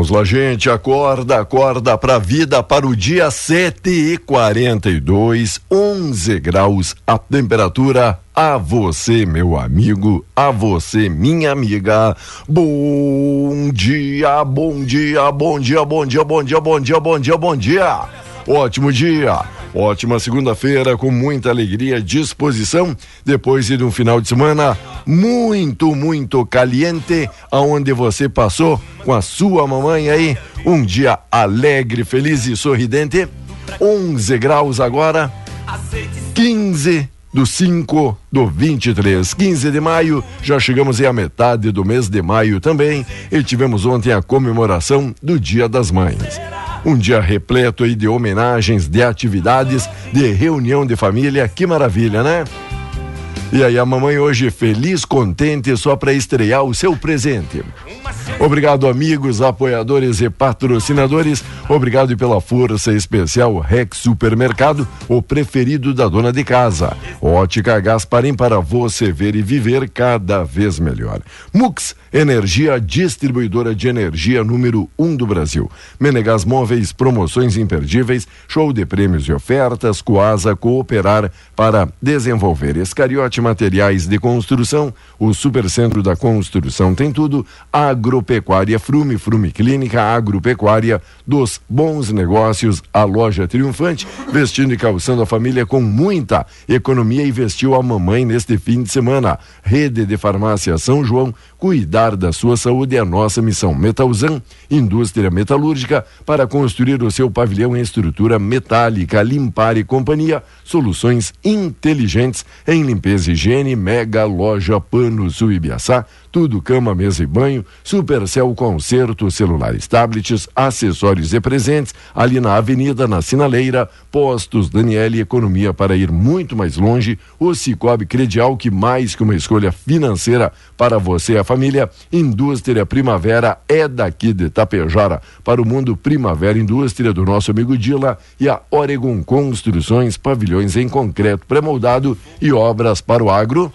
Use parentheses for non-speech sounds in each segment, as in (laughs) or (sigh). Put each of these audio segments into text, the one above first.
Vamos lá, gente. Acorda, acorda pra vida para o dia 7 e 42, 11 graus a temperatura. A você, meu amigo, a você, minha amiga. Bom dia, bom dia, bom dia, bom dia, bom dia, bom dia, bom dia, bom dia. Ótimo dia. Ótima segunda-feira com muita alegria disposição depois de um final de semana muito, muito caliente, aonde você passou com a sua mamãe aí um dia alegre, feliz e sorridente. 11 graus agora, 15 do 5 do 23, 15 de maio, já chegamos aí à metade do mês de maio também e tivemos ontem a comemoração do Dia das Mães. Um dia repleto aí de homenagens, de atividades, de reunião de família, que maravilha, né? E aí a mamãe hoje feliz, contente só para estrear o seu presente. Obrigado amigos, apoiadores e patrocinadores. Obrigado pela força especial Rex Supermercado, o preferido da dona de casa. Ótica Gasparim para você ver e viver cada vez melhor. Mux Energia distribuidora de energia número 1 um do Brasil. Menegas Móveis, promoções imperdíveis, show de prêmios e ofertas, Coasa Cooperar para desenvolver. Escariote Materiais de Construção, o Supercentro da Construção tem tudo. Agropecuária Frume, Frume Clínica Agropecuária dos Bons Negócios, a loja triunfante, vestindo e calçando a família com muita economia e vestiu a mamãe neste fim de semana. Rede de Farmácia São João, cuidar da sua saúde é nossa missão. Metalzan, indústria metalúrgica, para construir o seu pavilhão em estrutura metálica, limpar e companhia, soluções inteligentes em limpeza e higiene, mega loja Pano Sul Ibiaçá, tudo cama, mesa e banho, Supercel concerto, celulares, tablets, acessórios e presentes, ali na avenida, na Sinaleira, Postos Daniele, economia para ir muito mais longe, o Cicobi Credial, que mais que uma escolha financeira para você a família, Indústria Primavera é daqui de Tapejara. Para o mundo, Primavera Indústria do nosso amigo Dila e a Oregon Construções, pavilhões em concreto pré-moldado e obras para o agro.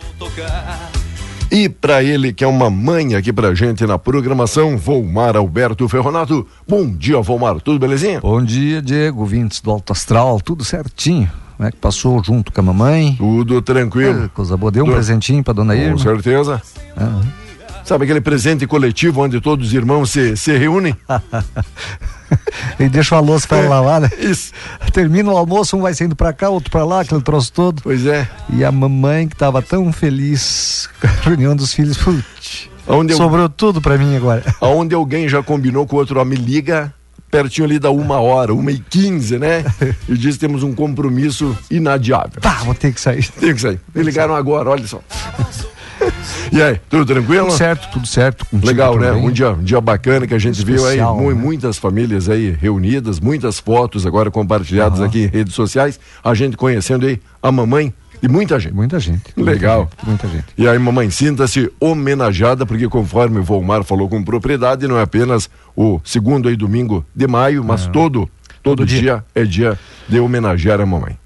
E para ele, que é uma mãe aqui pra gente na programação, Volmar Alberto Ferronato. Bom dia, Volmar, tudo belezinha? Bom dia, Diego, vintes do Alto Astral, tudo certinho. Como é que passou junto com a mamãe? Tudo tranquilo. É, coisa boa, deu um presentinho pra dona Irma? Com certeza. Ah. Sabe aquele presente coletivo onde todos os irmãos se, se reúnem? (laughs) e deixa a louça para é, lavar, né? (laughs) Isso. Termina o almoço, um vai saindo para cá, outro para lá, aquele troço todo. Pois é. E a mamãe que tava tão feliz (laughs) com a reunião dos filhos, putz, sobrou eu... tudo para mim agora. Aonde alguém já combinou com o outro, ó, me liga pertinho ali da uma hora, uma e quinze, né? E disse temos um compromisso inadiável. Tá, vou ter que sair. Tem que sair. Me ligaram agora, olha só. E aí, tudo tranquilo? Tudo certo, tudo certo. Legal, né? Um dia, um dia bacana que a gente Especial, viu aí, né? muitas famílias aí reunidas, muitas fotos agora compartilhadas uhum. aqui em redes sociais, a gente conhecendo aí a mamãe e muita gente. Muita gente. Legal. Muita gente. Muita gente. E aí, mamãe, sinta-se homenageada, porque conforme o Volmar falou com propriedade, não é apenas o segundo aí domingo de maio, mas todo, todo, todo dia. dia. é dia de homenagear a mamãe.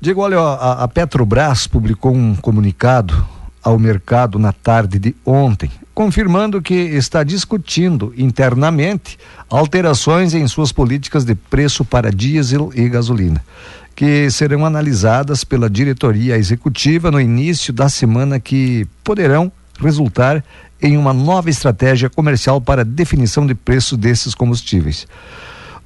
Diego, olha, a, a Petrobras publicou um comunicado ao mercado na tarde de ontem, confirmando que está discutindo internamente alterações em suas políticas de preço para diesel e gasolina, que serão analisadas pela diretoria executiva no início da semana que poderão resultar em uma nova estratégia comercial para definição de preço desses combustíveis.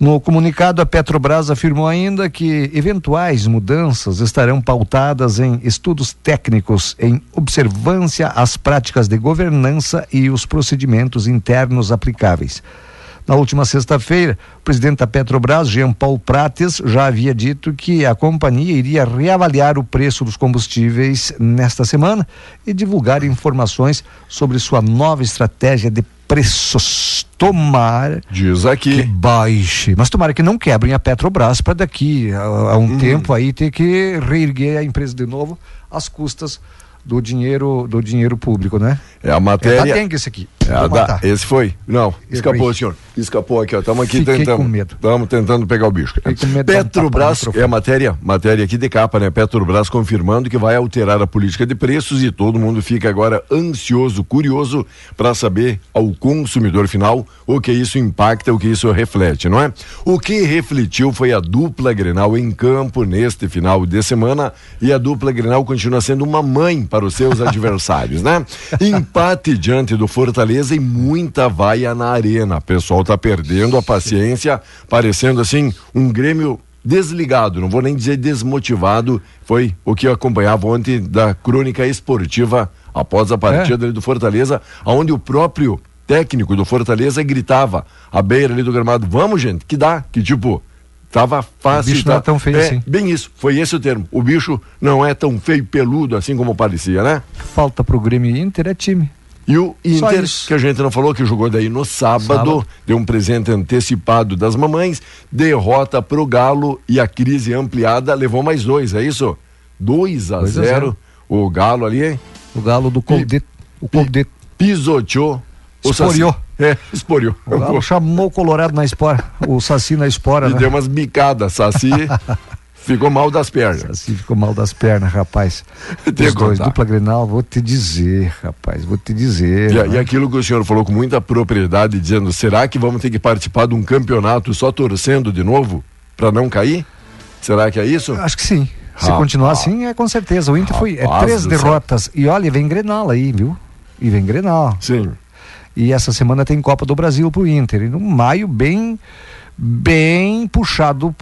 No comunicado, a Petrobras afirmou ainda que eventuais mudanças estarão pautadas em estudos técnicos, em observância às práticas de governança e os procedimentos internos aplicáveis. Na última sexta-feira, o presidente da Petrobras, Jean Paul Prates, já havia dito que a companhia iria reavaliar o preço dos combustíveis nesta semana e divulgar informações sobre sua nova estratégia de preços. Tomara Diz aqui. que baixe. Mas tomara que não quebrem a Petrobras para daqui a, a um hum. tempo aí ter que reerguer a empresa de novo às custas do dinheiro do dinheiro público, né? É a matéria. É dengue esse aqui. É da... Esse foi? Não, escapou, senhor. Escapou aqui, ó. Estamos aqui Fiquei tentando. Com medo. Estamos tentando pegar o bicho. Petrobras é a matéria, matéria aqui de capa, né? Petrobras confirmando que vai alterar a política de preços e todo mundo fica agora ansioso, curioso para saber ao consumidor final o que isso impacta, o que isso reflete, não é? O que refletiu foi a dupla Grenal em campo neste final de semana e a dupla Grenal continua sendo uma mãe para os seus adversários, né? Empate diante do Fortaleza e muita vaia na arena. O pessoal tá perdendo a paciência, parecendo assim um Grêmio desligado, não vou nem dizer desmotivado, foi o que eu acompanhava ontem da crônica esportiva após a partida é. do Fortaleza, aonde o próprio técnico do Fortaleza gritava à beira ali do gramado, vamos gente, que dá, que tipo, Tava fácil. O bicho tá... não é tão feio é, assim. Bem isso, foi esse o termo. O bicho não é tão feio peludo assim como parecia, né? Falta pro Grêmio Inter é time. E o Inter, que a gente não falou, que jogou daí no sábado, sábado, deu um presente antecipado das mamães, derrota pro Galo e a crise ampliada levou mais dois, é isso? 2 a 0 O Galo ali. O Galo do Coldet. O Coldet. Pisoteou Esporiou. É, (laughs) esporiou. O Galo chamou o Colorado na espora, o Saci na espora, e né? deu umas bicadas, Saci (laughs) ficou mal das pernas. Saci ficou mal das pernas, rapaz. (laughs) Os dois, dupla Grenal, vou te dizer, rapaz, vou te dizer. E, né? e, aquilo que o senhor falou com muita propriedade, dizendo, será que vamos ter que participar de um campeonato só torcendo de novo para não cair? Será que é isso? Acho que sim. Se rapaz. continuar assim, é com certeza. O Inter rapaz, foi é, três derrotas. Céu. E olha, vem Grenal aí, viu? E vem Grenal. Sim. E essa semana tem Copa do Brasil pro Inter. E no maio, bem bem puxado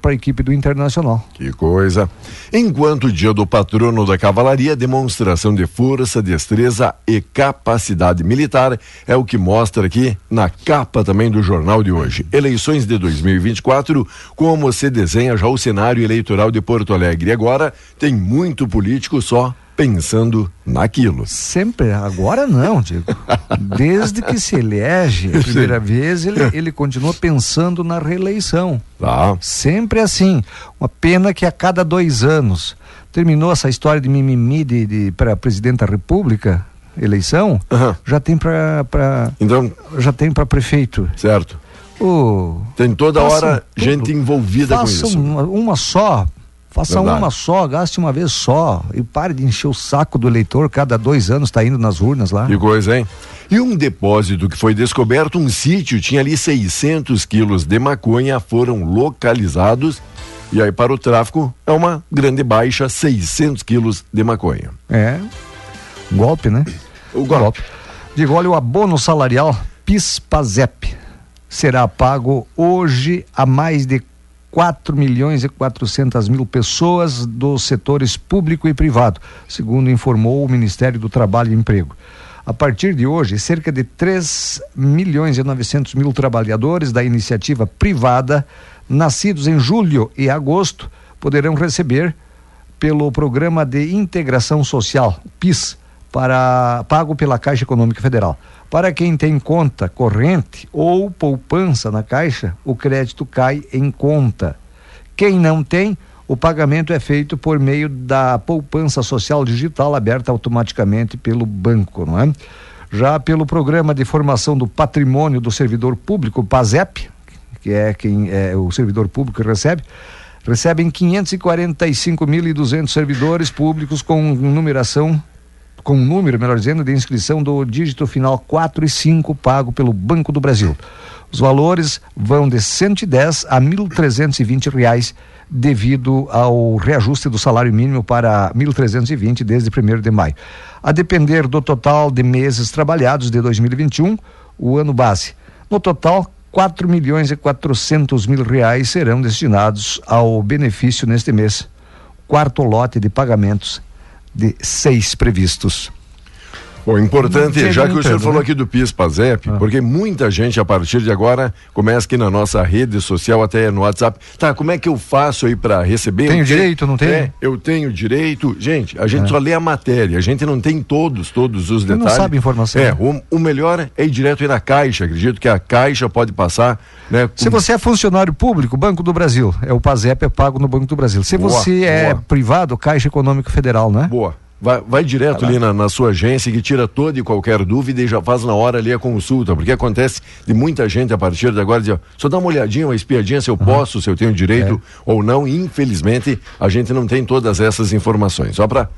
para a equipe do Internacional. Que coisa. Enquanto o dia do patrono da cavalaria, demonstração de força, destreza e capacidade militar é o que mostra aqui na capa também do jornal de hoje. Eleições de 2024, como se desenha já o cenário eleitoral de Porto Alegre. Agora tem muito político só pensando naquilo. Sempre, agora não, Diego. Desde que se elege a (laughs) primeira Sim. vez, ele, ele continua pensando na reeleição. Tá. Sempre assim. Uma pena que a cada dois anos terminou essa história de mimimi de, de para presidente da República. eleição, Aham. já tem para Então, já tem para prefeito. certo. Ô, Tem toda Façam hora tudo. gente envolvida com faça isso. uma, uma só. Faça Verdade. uma só, gaste uma vez só e pare de encher o saco do eleitor cada dois anos está indo nas urnas lá. Que coisa, hein? E um depósito que foi descoberto, um sítio, tinha ali 600 quilos de maconha, foram localizados. E aí, para o tráfico, é uma grande baixa, 600 quilos de maconha. É. Um golpe, né? O golpe. Digo, olha, o abono salarial PIS-PASEP será pago hoje a mais de 4 milhões e 400 mil pessoas dos setores público e privado, segundo informou o Ministério do Trabalho e Emprego. A partir de hoje, cerca de 3 milhões e 900 mil trabalhadores da iniciativa privada, nascidos em julho e agosto, poderão receber pelo Programa de Integração Social, PIS, para, pago pela Caixa Econômica Federal. Para quem tem conta corrente ou poupança na Caixa, o crédito cai em conta. Quem não tem, o pagamento é feito por meio da poupança social digital aberta automaticamente pelo banco, não é? Já pelo Programa de Formação do Patrimônio do Servidor Público, PASEP, que é quem é o servidor público recebe, recebem 545.200 servidores públicos com numeração com um número, melhor dizendo, de inscrição do dígito final 4 e 5 pago pelo Banco do Brasil. Os valores vão de 110 a 1.320 reais devido ao reajuste do salário mínimo para 1.320 desde 1 de maio. A depender do total de meses trabalhados de 2021, o ano base. No total, 4 milhões e 400 mil reais serão destinados ao benefício neste mês. Quarto lote de pagamentos de seis previstos. Bom, importante, Não já que o senhor falou né? aqui do PIS PASEP, porque muita gente a partir de agora começa aqui na nossa rede social, até no WhatsApp. Tá, como é que eu faço aí para receber? Tenho Eu tenho- direito, não tenho? É, eu tenho direito. Gente, a gente só lê a matéria, a gente não tem todos, todos os Não detalhes. sabe a informação. É, o, o melhor é ir direto aí na Caixa. Acredito que a Caixa pode passar, né? Se com- você é funcionário público, Banco do Brasil, é o PASEP é pago no Banco do Brasil. Se Boa, você é boa. privado, Caixa Econômica Federal, né? Boa. Vai, vai direto ali na, na sua agência que tira toda e qualquer dúvida e já faz na hora ali a consulta, porque acontece de muita gente a partir de agora dizer, só dá uma olhadinha, uma espiadinha se eu posso, se eu tenho direito ou não. E, infelizmente, a gente não tem todas essas informações. Só para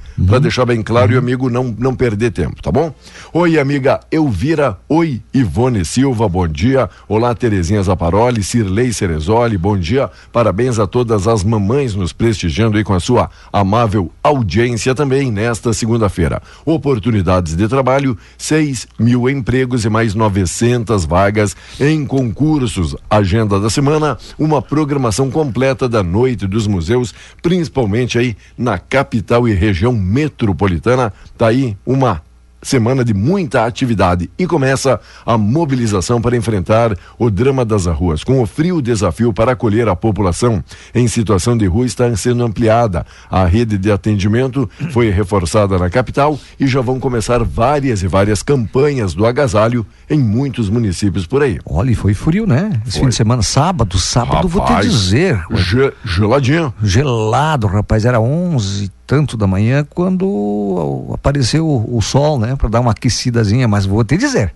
deixar bem claro e o amigo não, não perder tempo, tá bom? Oi, amiga Elvira. Oi, Ivone Silva, bom dia. Olá, Terezinha Zaparoli, Cirlei Cerezoli, bom dia. Parabéns a todas as mamães nos prestigiando aí com a sua amável audiência também nesta segunda-feira. Oportunidades de trabalho, 6 mil empregos e mais 900 vagas em concursos. Agenda da semana, uma programação completa da Noite dos Museus, principalmente aí na capital e região metropolitana. Tá aí uma semana de muita atividade e começa a mobilização para enfrentar o drama das ruas. Com o frio desafio para acolher a população em situação de rua está sendo ampliada. A rede de atendimento foi reforçada na capital e já vão começar várias e várias campanhas do agasalho em muitos municípios por aí. Olha, e foi frio, né? Esse Foi. fim de semana, sábado, sábado, vou te Rapaz, dizer. ge- geladinho. Gelado, rapaz, era 11 e tanto da manhã quando apareceu o, o sol, né? Pra dar uma aquecidazinha, mas vou te dizer,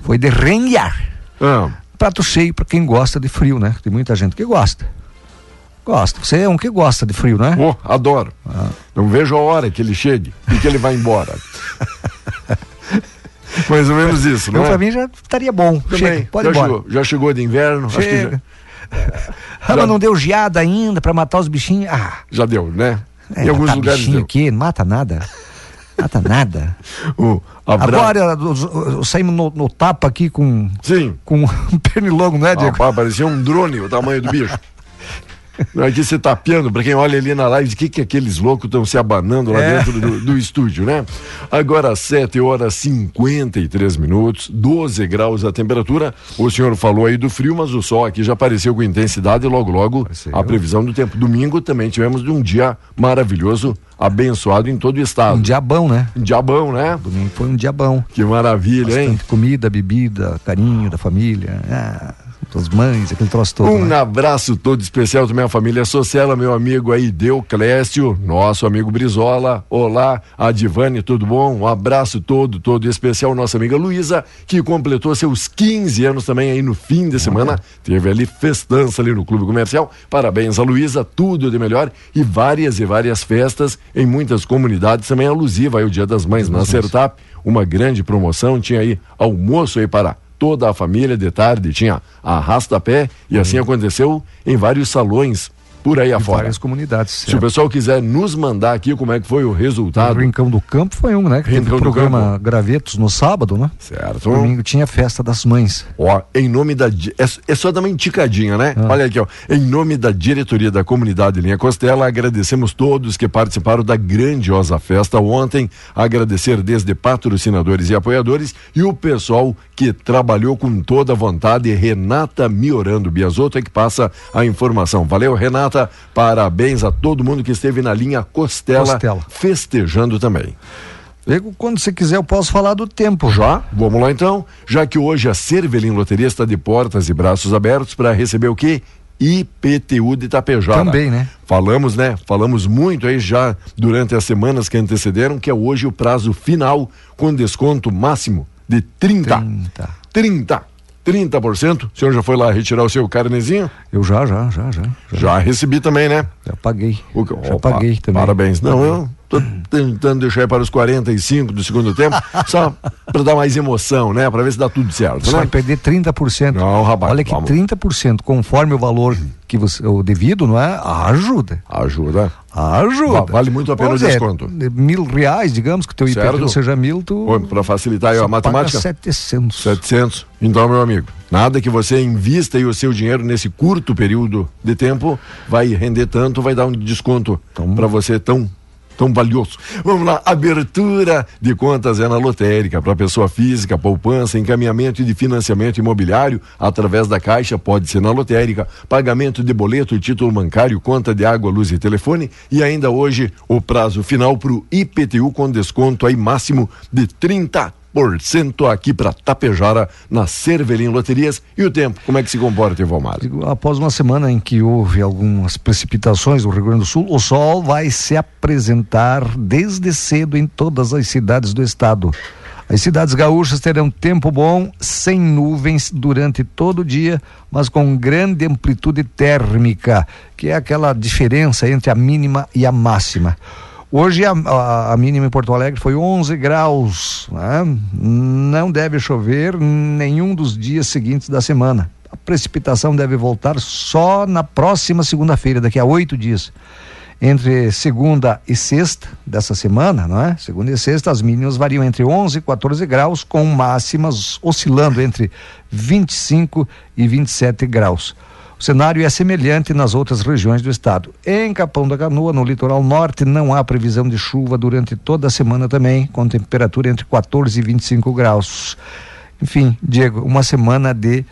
foi de renhar. Ah, Prato cheio pra quem gosta de frio, né? Tem muita gente que gosta. Gosta. Você é um que gosta de frio, né? oh, adoro. Não vejo a hora que ele chegue e que ele vai embora. (laughs) Mais ou menos isso, não Eu, é? pra mim já estaria bom. Também. Chega, pode já ir embora. Chegou, já chegou de inverno, acho que já, Chega. (laughs) Ah, mas não deu geada ainda pra matar os bichinhos. Ah, já deu, né? É, em alguns matar lugares bichinho deu. aqui, não mata nada. Mata nada. (laughs) O abra... Agora os- os- saímos no, no tapa aqui com, Sim. com um (laughs) pernilongo, não é, Diego? Rapaz, parecia um drone o tamanho do bicho. (laughs) Aqui você tapeando, pra quem olha ali na live, o que, que aqueles loucos estão se abanando lá É. dentro do, do estúdio, né? Agora, 7 horas 53 minutos, 12 graus a temperatura. O senhor falou aí do frio, mas o sol aqui já apareceu com intensidade e logo, logo Apareceu. a previsão do tempo. Domingo também tivemos de um dia maravilhoso, abençoado em todo o estado. Um diabão, né? Um diabão, né? Domingo foi um diabão. Que maravilha, hein? Bastante comida, bebida, carinho da família. Ah, das mães, aquele troço todo. Um né? abraço todo especial também à família Sociela, meu amigo aí, Deuclésio, nosso amigo Brizola. Olá, a Divane, tudo bom? Um abraço todo, todo especial, nossa amiga Luísa, que completou seus 15 anos também aí no fim de semana. Teve ali festança ali no Clube Comercial. Parabéns a Luísa, tudo de melhor e várias e várias festas em muitas comunidades também alusiva aí o Dia das Mães na Sertap. Uma grande promoção, tinha aí almoço aí para toda a família de tarde, tinha arrasta-pé e assim aconteceu em vários salões por aí afora. várias comunidades. Se o pessoal quiser nos mandar aqui como é que foi o O resultado, Rincão do Campo foi um, né? Que teve o programa Gravetos no sábado, né? certo? Domingo tinha festa das mães. Ó, em nome da. É, é só dar uma indicadinha, né? Ah. Olha aqui, ó. Em nome da diretoria da comunidade Linha Costela, agradecemos todos que participaram da grandiosa festa ontem. Agradecer desde patrocinadores e apoiadores e o pessoal que trabalhou com toda a vontade. Renata Miorando Biasotto é que passa a informação. Valeu, Renata. Parabéns a todo mundo que esteve na linha Costela, Costela. festejando também. Diego, quando você quiser, eu posso falar do tempo já. Vamos lá então, já que hoje a Cervelim Loteria está de portas e braços abertos para receber o quê? IPTU de Itapejara. Também, né? Falamos, né? Falamos muito aí já durante as semanas que antecederam que é hoje o prazo final com desconto máximo de 30. 30. 30. 30%. O senhor já foi lá retirar o seu carnezinho? Eu já, já, já, já. Já, Já recebi também, né? já paguei. O que- Já Opa, paguei também. Parabéns. Não, eu tô tentando deixar aí para os 45 do segundo tempo, só para dar mais emoção, né? Para ver se dá tudo certo, Você né? vai perder 30%. Não, rapaz, Olha que vamos. 30%, conforme o valor que você, o devido, não é? Ajuda. Ajuda. Ajuda. Va- vale muito a pena o Vamos dizer, desconto. Mil reais, digamos, que teu. IPTU seja mil, tu. Para facilitar a matemática. Paga 700. 700. Então, meu amigo, nada que você invista aí o seu dinheiro nesse curto período de tempo vai render tanto, vai dar um desconto Então- para você tão tão valioso. Vamos lá, abertura de contas é na lotérica. Para pessoa física, poupança, encaminhamento de financiamento imobiliário através da Caixa, pode ser na lotérica, pagamento de boleto, título bancário, conta de água, luz e telefone. E ainda hoje o prazo final para o IPTU com desconto aí máximo de 30 cento aqui para Tapejara, na Cervelim Loterias. E o tempo, como é que se comporta, Ivomar? Após uma semana em que houve algumas precipitações no Rio Grande do Sul, o sol vai se apresentar desde cedo em todas as cidades do estado. As cidades gaúchas terão tempo bom, sem nuvens durante todo o dia, mas com grande amplitude térmica, que é aquela diferença entre a mínima e a máxima. Hoje a, a, a mínima em Porto Alegre foi 11 graus. Né? Não deve chover nenhum dos dias seguintes da semana. A precipitação deve voltar só na próxima segunda-feira, daqui a oito dias. Entre segunda e sexta dessa semana, não é? Segunda e sexta, as mínimas variam entre 11 e 14 graus, com máximas oscilando entre 25 e 27 graus. O cenário é semelhante nas outras regiões do estado. Em Capão da Canoa, no litoral norte, não há previsão de chuva durante toda a semana também, com temperatura entre 14 e 25 graus. Enfim, Diego, uma semana de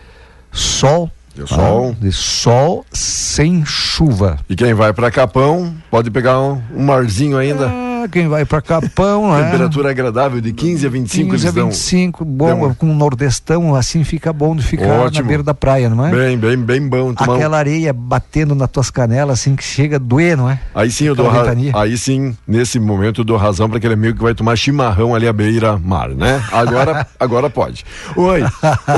sol. De sol. De sol sem chuva. E quem vai para Capão pode pegar um, um marzinho ainda. Ah, quem vai para Capão, né? Temperatura agradável de 15 a 25 15 a eles dão. 25, bom, dão- com nordestão, assim fica bom de ficar Ótimo. na beira da praia, não é? Bem, bem, bem bom. Tomar um- Aquela areia batendo nas tuas canelas, assim, que chega a doer, não é? Aí sim eu dou Aquela ra- ventania. aí sim, nesse momento eu dou razão para aquele amigo que vai tomar chimarrão ali à beira-mar, né? Agora, (laughs) agora pode. Oi,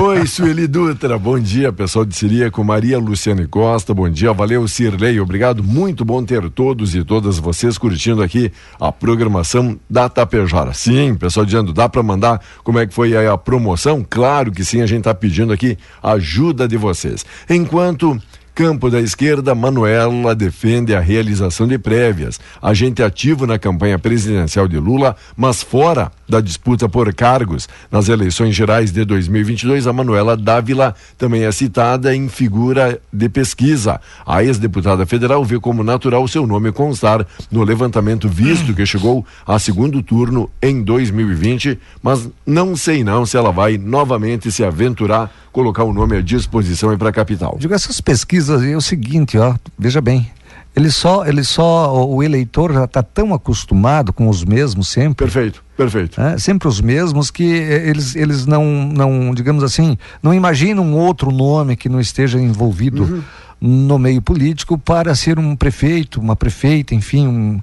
oi, Sueli Dutra, bom dia, pessoal de Siríaco, Maria Luciane Costa, bom dia, valeu, Cirlei, obrigado, muito bom ter todos e todas vocês curtindo aqui a programação da Tapejara. Sim, pessoal dizendo, dá para mandar como é que foi a promoção? Claro que sim, a gente tá pedindo aqui ajuda de vocês. Enquanto Campo da esquerda, Manuela defende a realização de prévias. Agente ativo na campanha presidencial de Lula, mas fora da disputa por cargos. Nas eleições gerais de 2022, a Manuela Dávila também é citada em figura de pesquisa. A ex-deputada federal vê como natural seu nome constar no levantamento visto que chegou a segundo turno em 2020, mas não sei não se ela vai novamente se aventurar colocar o nome à disposição aí para a capital. Digo, essas pesquisas aí é o seguinte, ó, veja bem, Ele só, ele só, o eleitor já está tão acostumado com os mesmos sempre. Perfeito, perfeito. É, sempre os mesmos que eles, eles não, não, digamos assim, não imaginam um outro nome que não esteja envolvido uhum. no meio político para ser um prefeito, uma prefeita, enfim, um,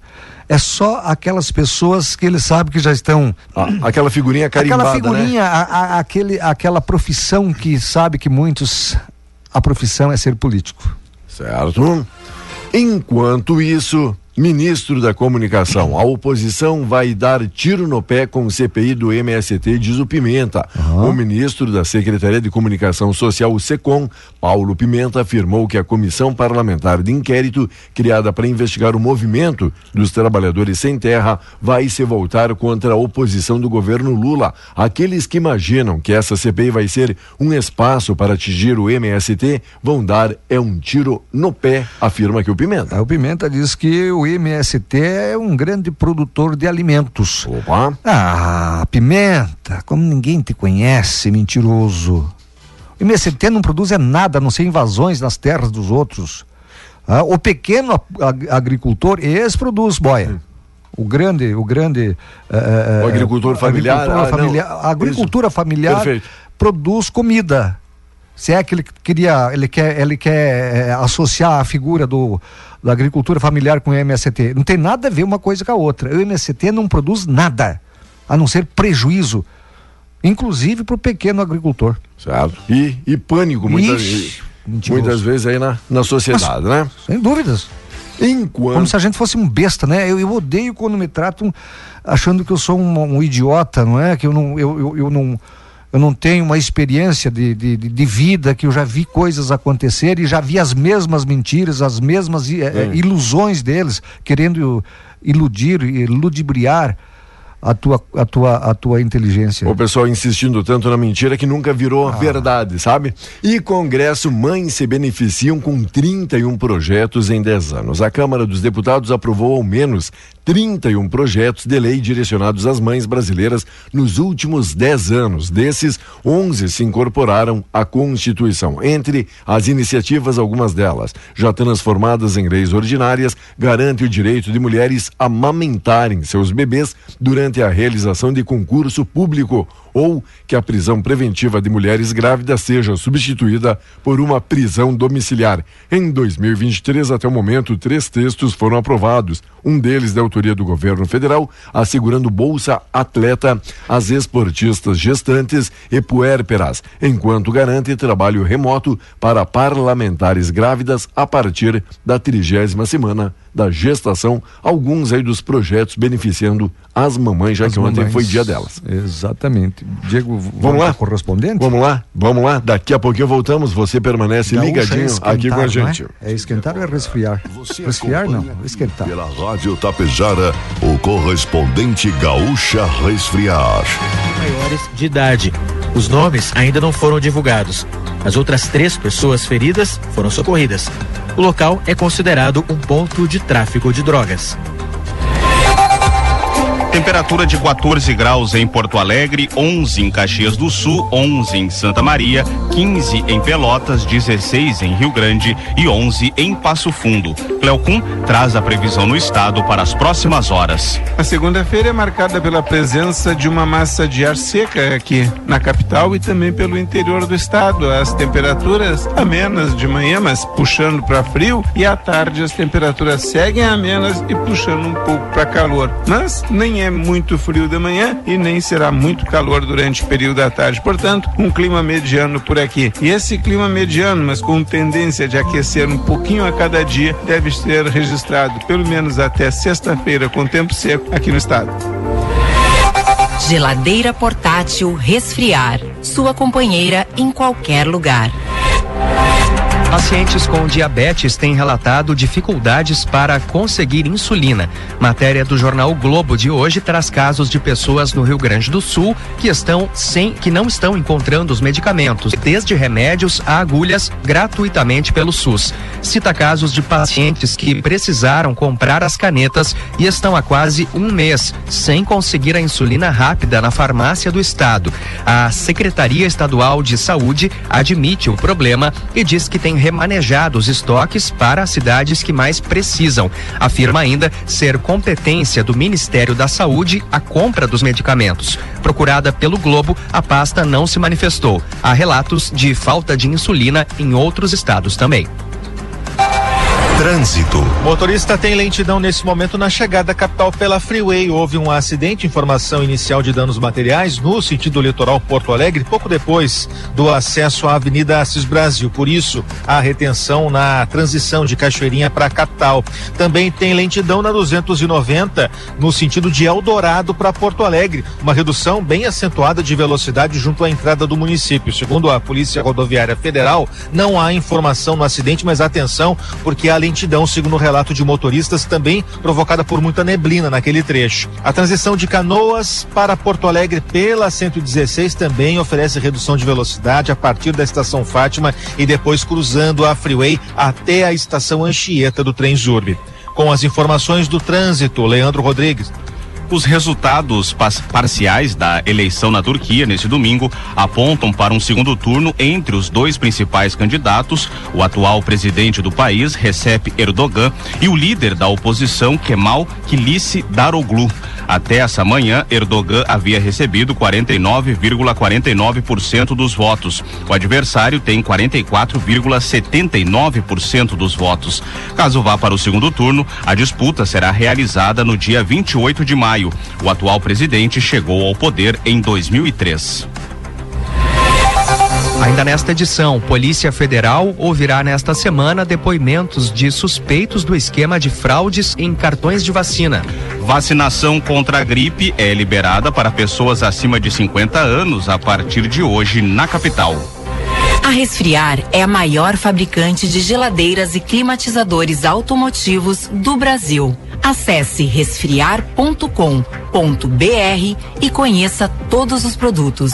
é só aquelas pessoas que ele sabe que já estão. Ah, aquela figurinha carimbada. Aquela né? figurinha, né? a, a, aquele, aquela profissão que sabe que muitos. A profissão é ser político. Certo. Enquanto isso, Ministro da Comunicação, a oposição vai dar tiro no pé com o CPI do MST, diz o Pimenta. Uhum. O ministro da Secretaria de Comunicação Social, o SECOM, Paulo Pimenta, afirmou que a comissão parlamentar de inquérito, criada para investigar o movimento dos trabalhadores sem terra, vai se voltar contra a oposição do governo Lula. Aqueles que imaginam que essa CPI vai ser um espaço para atingir o MST vão dar é um tiro no pé, afirma que o Pimenta. O Pimenta diz que o MST é um grande produtor de alimentos. Opa! Ah, pimenta, como ninguém te conhece, mentiroso. O MST não produz é nada, a não ser invasões nas terras dos outros. Ah, o pequeno ag agricultor, esse produz boia. Hum. O grande, o grande. Uh, o agricultor familiar. Agricultura, ah, familiar, a agricultura familiar produz comida. Se é que ele queria, ele quer, ele quer é, associar a figura do, da agricultura familiar com o MST. Não tem nada a ver uma coisa com a outra. O MST não produz nada, a não ser prejuízo, inclusive para o pequeno agricultor. Certo. E, e pânico, muitas, Ixi, muitas vezes aí na, na sociedade, Mas, né? Sem dúvidas. Enquanto... Como se a gente fosse um besta, né? Eu, eu odeio quando me tratam achando que eu sou um, um idiota, não é? Que eu não, eu, eu, eu não eu não tenho uma experiência de, de, de, vida que eu já vi coisas acontecer e já vi as mesmas mentiras, as mesmas é. ilusões deles, querendo iludir e ludibriar a tua, a tua, a tua inteligência. O pessoal insistindo tanto na mentira que nunca virou ah. verdade, sabe? E Congresso Mães se beneficiam com 31 projetos em 10 anos. A Câmara dos Deputados aprovou ao menos 31 projetos de lei direcionados às mães brasileiras nos últimos 10 anos. Desses, 11 se incorporaram à Constituição. Entre as iniciativas, algumas delas, já transformadas em leis ordinárias, garante o direito de mulheres amamentarem seus bebês durante a realização de concurso público ou que a prisão preventiva de mulheres grávidas seja substituída por uma prisão domiciliar. Em 2023, até o momento, três textos foram aprovados. Um deles de autoria do governo federal, assegurando bolsa atleta às esportistas gestantes e puérperas, enquanto garante trabalho remoto para parlamentares grávidas a partir da trigésima semana da gestação, alguns aí dos projetos beneficiando as mamães, já as que mamães, ontem foi dia delas. Exatamente. Diego, vamos lá? Correspondente? Vamos lá, vamos lá. Daqui a pouquinho voltamos. Você permanece Gaúcha ligadinho é aqui com a gente. É? é? esquentar ou é resfriar? Você resfriar não, esquentar. Pela Rádio Tapejara, o correspondente Gaúcha Resfriar. Maiores de idade. Os nomes ainda não foram divulgados. As outras três pessoas feridas foram socorridas. O local é considerado um ponto de tráfico de drogas. Temperatura de 14 graus em Porto Alegre, 11 em Caxias do Sul, 11 em Santa Maria, 15 em Pelotas, 16 em Rio Grande e 11 em Passo Fundo. Cleocum traz a previsão no estado para as próximas horas. A segunda-feira é marcada pela presença de uma massa de ar seca aqui na capital e também pelo interior do estado. As temperaturas amenas de manhã, mas puxando para frio, e à tarde as temperaturas seguem amenas e puxando um pouco para calor. Mas nem é é muito frio de manhã e nem será muito calor durante o período da tarde. Portanto, um clima mediano por aqui. E esse clima mediano, mas com tendência de aquecer um pouquinho a cada dia, deve ser registrado pelo menos até sexta-feira com tempo seco aqui no estado. Geladeira portátil resfriar. Sua companheira em qualquer lugar. Pacientes com diabetes têm relatado dificuldades para conseguir insulina. Matéria do jornal o Globo de hoje traz casos de pessoas no Rio Grande do Sul que estão sem, que não estão encontrando os medicamentos, desde remédios a agulhas, gratuitamente pelo SUS. Cita casos de pacientes que precisaram comprar as canetas e estão há quase um mês sem conseguir a insulina rápida na farmácia do estado. A Secretaria Estadual de Saúde admite o problema e diz que tem remanejado os estoques para as cidades que mais precisam. Afirma ainda ser competência do Ministério da Saúde a compra dos medicamentos. Procurada pelo Globo, a pasta não se manifestou. Há relatos de falta de insulina em outros estados também. Trânsito. Motorista tem lentidão nesse momento na chegada à capital pela Freeway. Houve um acidente, informação inicial de danos materiais no sentido litoral Porto Alegre, pouco depois do acesso à Avenida Assis Brasil. Por isso, a retenção na transição de Cachoeirinha para a capital. Também tem lentidão na 290 no sentido de Eldorado para Porto Alegre. Uma redução bem acentuada de velocidade junto à entrada do município. Segundo a Polícia Rodoviária Federal, não há informação no acidente, mas atenção, porque a lentidão, segundo o relato de motoristas, também provocada por muita neblina naquele trecho. A transição de Canoas para Porto Alegre pela 116 também oferece redução de velocidade a partir da estação Fátima e depois cruzando a Freeway até a estação Anchieta do trem Zurb. Com as informações do trânsito, Leandro Rodrigues. Os resultados parciais da eleição na Turquia neste domingo apontam para um segundo turno entre os dois principais candidatos, o atual presidente do país, Recep Erdogan, e o líder da oposição, Kemal Kilissi Daroglu. Até essa manhã, Erdogan havia recebido 49,49% dos votos. O adversário tem 44,79% dos votos. Caso vá para o segundo turno, a disputa será realizada no dia 28 de maio. O atual presidente chegou ao poder em 2003. Ainda nesta edição, Polícia Federal ouvirá nesta semana depoimentos de suspeitos do esquema de fraudes em cartões de vacina. Vacinação contra a gripe é liberada para pessoas acima de 50 anos a partir de hoje na capital. A Resfriar é a maior fabricante de geladeiras e climatizadores automotivos do Brasil. Acesse resfriar.com.br e conheça todos os produtos.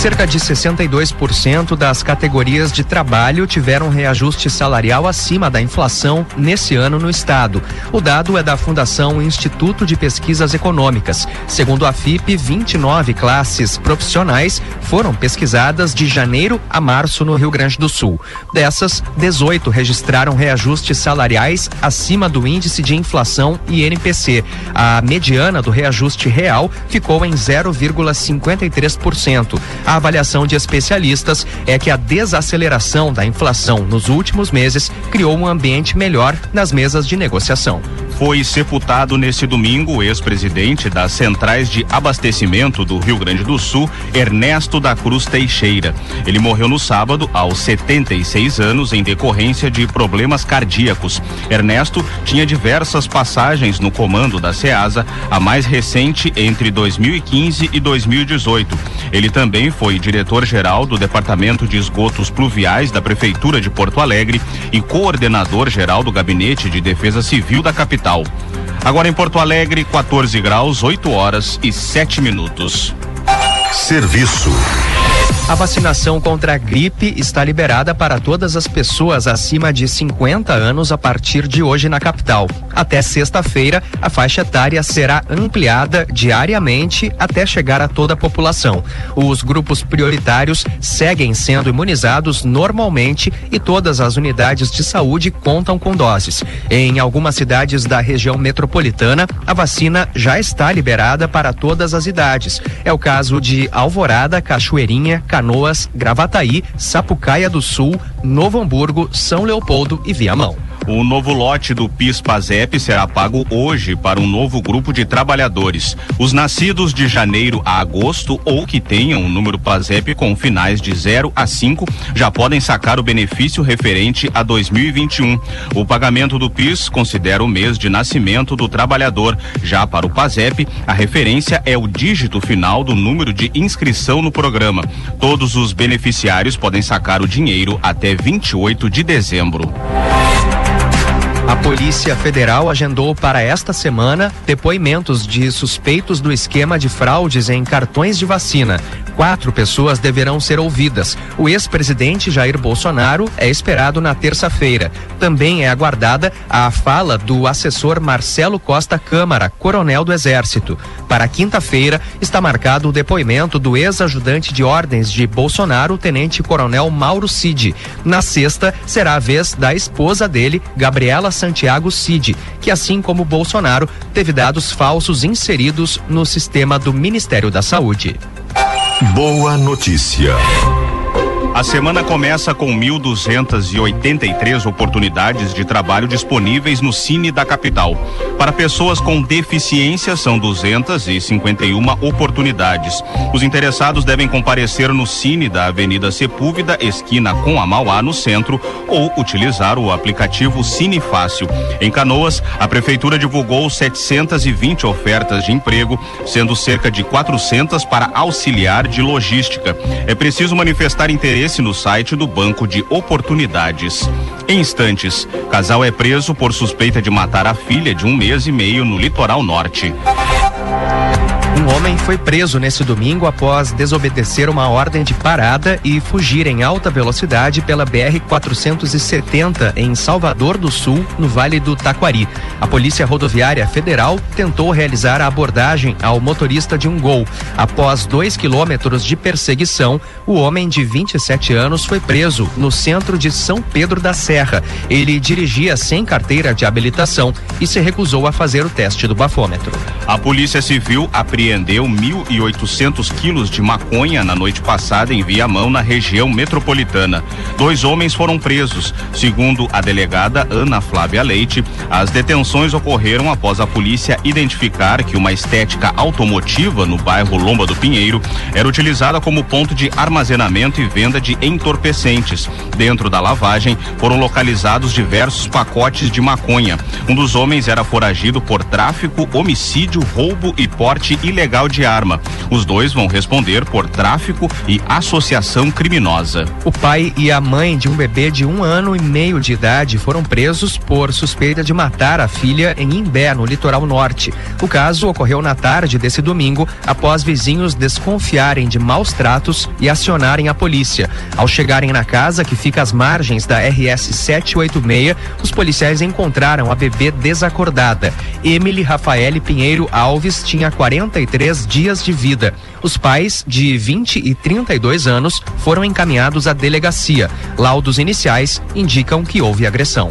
Cerca de 62% das categorias de trabalho tiveram reajuste salarial acima da inflação nesse ano no estado. O dado é da Fundação Instituto de Pesquisas Econômicas. Segundo a FIP, 29 classes profissionais foram pesquisadas de janeiro a março no Rio Grande do Sul. Dessas, 18 registraram reajustes salariais acima do índice de inflação INPC. A mediana do reajuste real ficou em 0,53%. A avaliação de especialistas é que a desaceleração da inflação nos últimos meses criou um ambiente melhor nas mesas de negociação. Foi sepultado nesse domingo o ex-presidente das centrais de abastecimento do Rio Grande do Sul, Ernesto da Cruz Teixeira. Ele morreu no sábado, aos 76 anos, em decorrência de problemas cardíacos. Ernesto tinha diversas passagens no comando da SEASA, a mais recente entre 2015 e 2018. Ele também foi diretor-geral do Departamento de Esgotos Pluviais da Prefeitura de Porto Alegre e coordenador-geral do Gabinete de Defesa Civil da capital. Agora em Porto Alegre, 14 graus, 8 horas e 7 minutos. Serviço. A vacinação contra a gripe está liberada para todas as pessoas acima de 50 anos a partir de hoje na capital. Até sexta-feira, a faixa etária será ampliada diariamente até chegar a toda a população. Os grupos prioritários seguem sendo imunizados normalmente e todas as unidades de saúde contam com doses. Em algumas cidades da região metropolitana, a vacina já está liberada para todas as idades. É o caso de Alvorada, Cachoeirinha, Canoas, Gravataí, Sapucaia do Sul, Novo Hamburgo, São Leopoldo e Viamão. O novo lote do PIS-PASEP será pago hoje para um novo grupo de trabalhadores. Os nascidos de janeiro a agosto ou que tenham um número PASEP com finais de 0 a 5 já podem sacar o benefício referente a 2021. O pagamento do PIS considera o mês de nascimento do trabalhador. Já para o PASEP, a referência é o dígito final do número de inscrição no programa. Todos os beneficiários podem sacar o dinheiro até 28 de dezembro. A Polícia Federal agendou para esta semana depoimentos de suspeitos do esquema de fraudes em cartões de vacina. quatro pessoas deverão ser ouvidas. O ex-presidente Jair Bolsonaro é esperado na terça-feira. Também é aguardada a fala do assessor Marcelo Costa Câmara, coronel do Exército. Para quinta-feira está marcado o depoimento do ex-ajudante de ordens de Bolsonaro, tenente-coronel Mauro Cid. Na sexta será a vez da esposa dele, Gabriela Santiago Cid, que assim como Bolsonaro teve dados falsos inseridos no sistema do Ministério da Saúde. Boa notícia. A semana começa com 1.283 oportunidades de trabalho disponíveis no Cine da capital. Para pessoas com deficiência, são 251 oportunidades. Os interessados devem comparecer no Cine da Avenida Sepúlveda, esquina com a Mauá, no centro, ou utilizar o aplicativo Cine Fácil. Em Canoas, a Prefeitura divulgou 720 ofertas de emprego, sendo cerca de 400 para auxiliar de logística. É preciso manifestar interesse interesse no site do Banco de Oportunidades. Em instantes, casal é preso por suspeita de matar a filha de um mês e meio no litoral norte. Um homem foi preso nesse domingo após desobedecer uma ordem de parada e fugir em alta velocidade pela BR-470 em Salvador do Sul, no Vale do Taquari. A Polícia Rodoviária Federal tentou realizar a abordagem ao motorista de um gol. Após dois quilômetros de perseguição, o homem de 27 anos foi preso no centro de São Pedro da Serra. Ele dirigia sem carteira de habilitação e se recusou a fazer o teste do bafômetro. A Polícia Civil apreendeu apreendeu 1.800 quilos de maconha na noite passada em Viamão, na região metropolitana. Dois homens foram presos. Segundo a delegada Ana Flávia Leite, as detenções ocorreram após a polícia identificar que uma estética automotiva no bairro Lomba do Pinheiro era utilizada como ponto de armazenamento e venda de entorpecentes. Dentro da lavagem foram localizados diversos pacotes de maconha. Um dos homens era foragido por tráfico, homicídio, roubo e porte ilegal de arma. Os dois vão responder por tráfico e associação criminosa. O pai e a mãe de um bebê de um ano e meio de idade foram presos por suspeita de matar a filha em Imbé, no litoral norte. O caso ocorreu na tarde desse domingo, após vizinhos desconfiarem de maus tratos e acionarem a polícia. Ao chegarem na casa, que fica às margens da RS 786, os policiais encontraram a bebê desacordada. Emily Rafael Pinheiro Alves tinha 40 63 dias de vida. Os pais, de 20 e 32 anos, foram encaminhados à delegacia. Laudos iniciais indicam que houve agressão.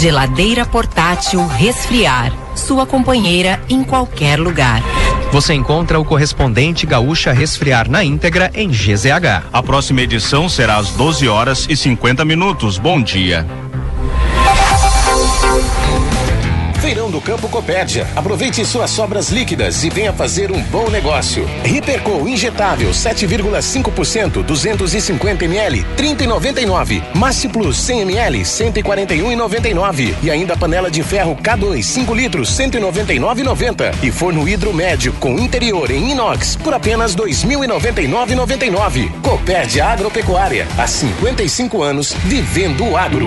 Geladeira portátil resfriar. Sua companheira em qualquer lugar. Você encontra o correspondente Gaúcha Resfriar na íntegra em GZH. A próxima edição será às 12 horas e 50 minutos. Bom dia. Feirão do Campo Copérdia. Aproveite suas sobras líquidas e venha fazer um bom negócio. Ripercol injetável 7,5% 250 ml 30,99. Massi Plus 100 ml 141,99 e ainda panela de ferro K2 5 litros 199,90 e forno hidro médio com interior em inox por apenas 2.099,99. Copérdia Agropecuária há 55 anos vivendo o agro.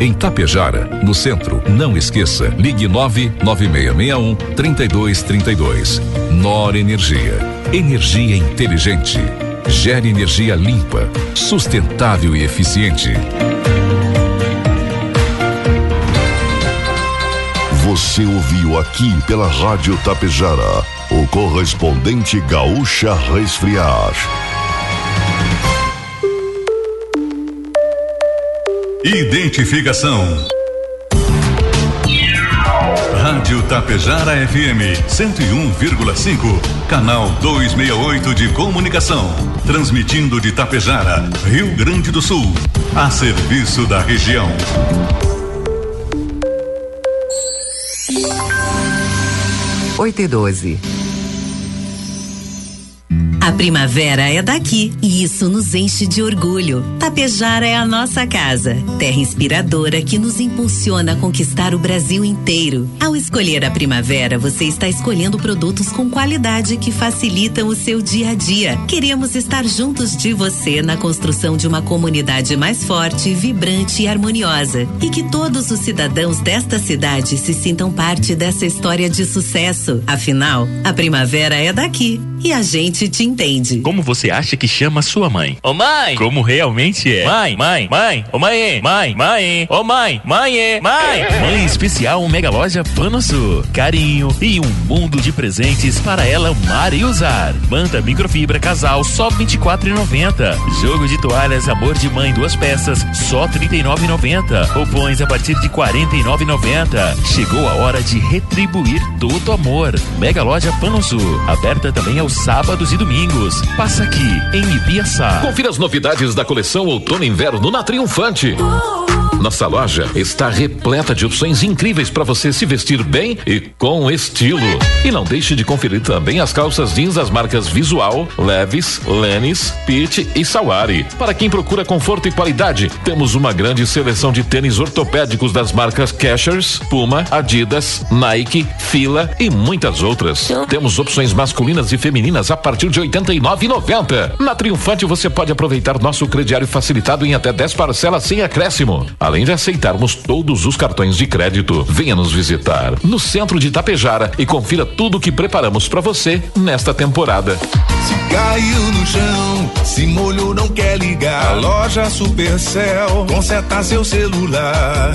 Em Tapejara, no centro, não esqueça, ligue 99661 3232. Nor Energia. Energia inteligente. Gere energia limpa, sustentável e eficiente. Você ouviu aqui pela Rádio Tapejara o correspondente Gaúcha Resfriar. Identificação. Rádio Tapejara FM 101,5, canal 268 de comunicação, transmitindo de Tapejara, Rio Grande do Sul, a serviço da região. Oito e doze. A primavera é daqui e isso nos enche de orgulho. Tapejara é a nossa casa, terra inspiradora que nos impulsiona a conquistar o Brasil inteiro. Ao escolher a primavera, você está escolhendo produtos com qualidade que facilitam o seu dia a dia. Queremos estar juntos de você na construção de uma comunidade mais forte, vibrante e harmoniosa. E que todos os cidadãos desta cidade se sintam parte dessa história de sucesso. Afinal, a primavera é daqui e a gente te entende. Como você acha que chama sua mãe? Ô mãe! Como realmente é? Mãe, mãe, mãe, ô mãe, mãe, mãe, ô mãe, mãe, mãe! Mãe especial Mega Loja Panosul. Carinho e um mundo de presentes para ela amar e usar. Manta microfibra casal só R$ 24,90. Jogo de toalhas Amor de Mãe duas peças só R$ 39,90. Roupões a partir de R$ 49,90. Chegou a hora de retribuir todo o amor. Mega Loja Panosul. Aberta também aos sábados e domingos. Passa aqui em Ibiaçá. Confira as novidades da coleção Outono e Inverno na Triunfante. Nossa loja está repleta de opções incríveis para você se vestir bem e com estilo. E não deixe de conferir também as calças jeans das marcas Visual, Levis, Lenis, Pitt e Sawari. Para quem procura conforto e qualidade, temos uma grande seleção de tênis ortopédicos das marcas Cashers, Puma, Adidas, Nike, Fila e muitas outras. Temos opções masculinas e femininas a partir de R$ 89,90. Na Triunfante você pode aproveitar nosso crediário facilitado em até 10 parcelas sem acréscimo. Além de aceitarmos todos os cartões de crédito, venha nos visitar no centro de Tapejara e confira tudo o que preparamos para você nesta temporada. Se caiu no chão, se molhou, não quer ligar. A loja Supercell conserta seu celular.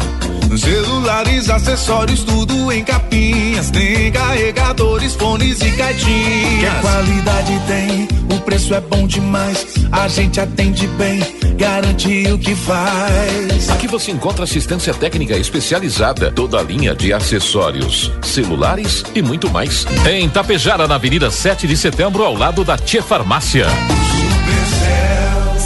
Celulares, acessórios, tudo em capinhas. Tem carregadores, fones e caixinhas. Que qualidade tem, o preço é bom demais. A gente atende bem, garante o que faz. Aqui você encontra assistência técnica especializada, toda a linha de acessórios, celulares e muito mais. Em Tapejara, na Avenida 7 de Setembro, ao lado da Tia Farmácia.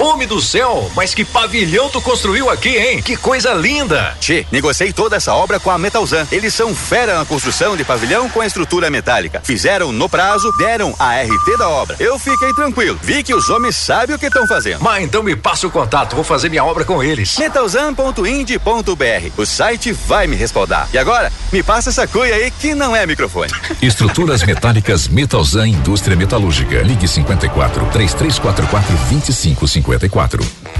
Homem do céu, mas que pavilhão tu construiu aqui, hein? Que coisa linda! Tchê, negociei toda essa obra com a Metalzan. Eles são fera na construção de pavilhão com a estrutura metálica. Fizeram no prazo, deram a RT da obra. Eu fiquei tranquilo. Vi que os homens sabem o que estão fazendo. Mas então me passa o contato, vou fazer minha obra com eles. Metalzan.ind.br. O site vai me respaldar. E agora, me passa essa cuia aí que não é microfone. (laughs) Estruturas metálicas Metalzan Indústria Metalúrgica. Ligue 54 3344 2554.